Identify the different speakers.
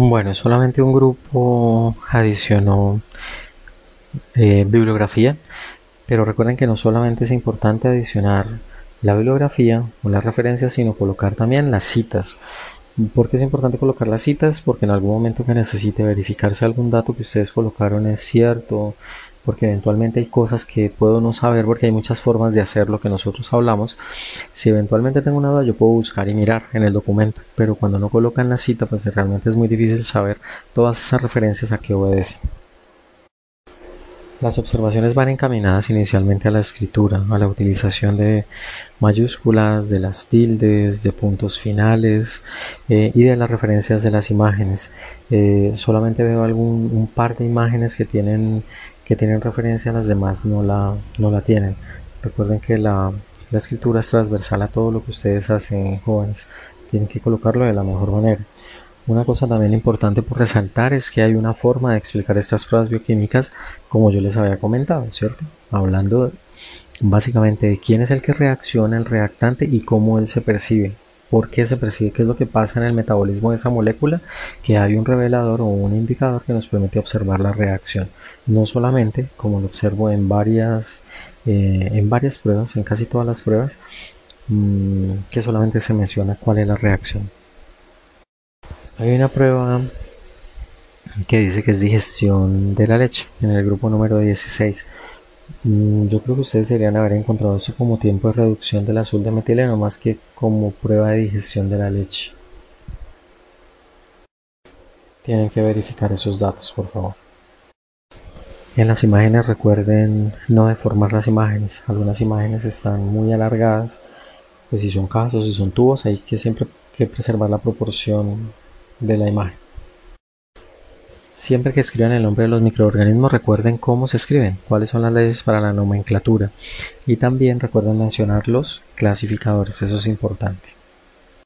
Speaker 1: Bueno, solamente un grupo adicionó eh, bibliografía, pero recuerden que no solamente es importante adicionar la bibliografía o las referencias, sino colocar también las citas. ¿Por qué es importante colocar las citas? Porque en algún momento que necesite verificar si algún dato que ustedes colocaron es cierto, porque eventualmente hay cosas que puedo no saber porque hay muchas formas de hacer lo que nosotros hablamos. Si eventualmente tengo una duda, yo puedo buscar y mirar en el documento, pero cuando no colocan la cita, pues realmente es muy difícil saber todas esas referencias a qué obedecen. Las observaciones van encaminadas inicialmente a la escritura, a la utilización de mayúsculas, de las tildes, de puntos finales eh, y de las referencias de las imágenes. Eh, solamente veo algún un par de imágenes que tienen, que tienen referencia, las demás no la, no la tienen. Recuerden que la, la escritura es transversal a todo lo que ustedes hacen, jóvenes. Tienen que colocarlo de la mejor manera. Una cosa también importante por resaltar es que hay una forma de explicar estas pruebas bioquímicas como yo les había comentado, ¿cierto? Hablando básicamente de quién es el que reacciona, el reactante y cómo él se percibe. ¿Por qué se percibe? ¿Qué es lo que pasa en el metabolismo de esa molécula? Que hay un revelador o un indicador que nos permite observar la reacción. No solamente, como lo observo en varias, eh, en varias pruebas, en casi todas las pruebas, mmm, que solamente se menciona cuál es la reacción. Hay una prueba que dice que es digestión de la leche en el grupo número 16. Mm, yo creo que ustedes deberían haber encontrado eso como tiempo de reducción del azul de metileno más que como prueba de digestión de la leche. Tienen que verificar esos datos, por favor. En las imágenes recuerden no deformar las imágenes. Algunas imágenes están muy alargadas. Pues si son casos, si son tubos, hay que siempre que preservar la proporción de la imagen. Siempre que escriban el nombre de los microorganismos recuerden cómo se escriben, cuáles son las leyes para la nomenclatura y también recuerden mencionar los clasificadores, eso es importante.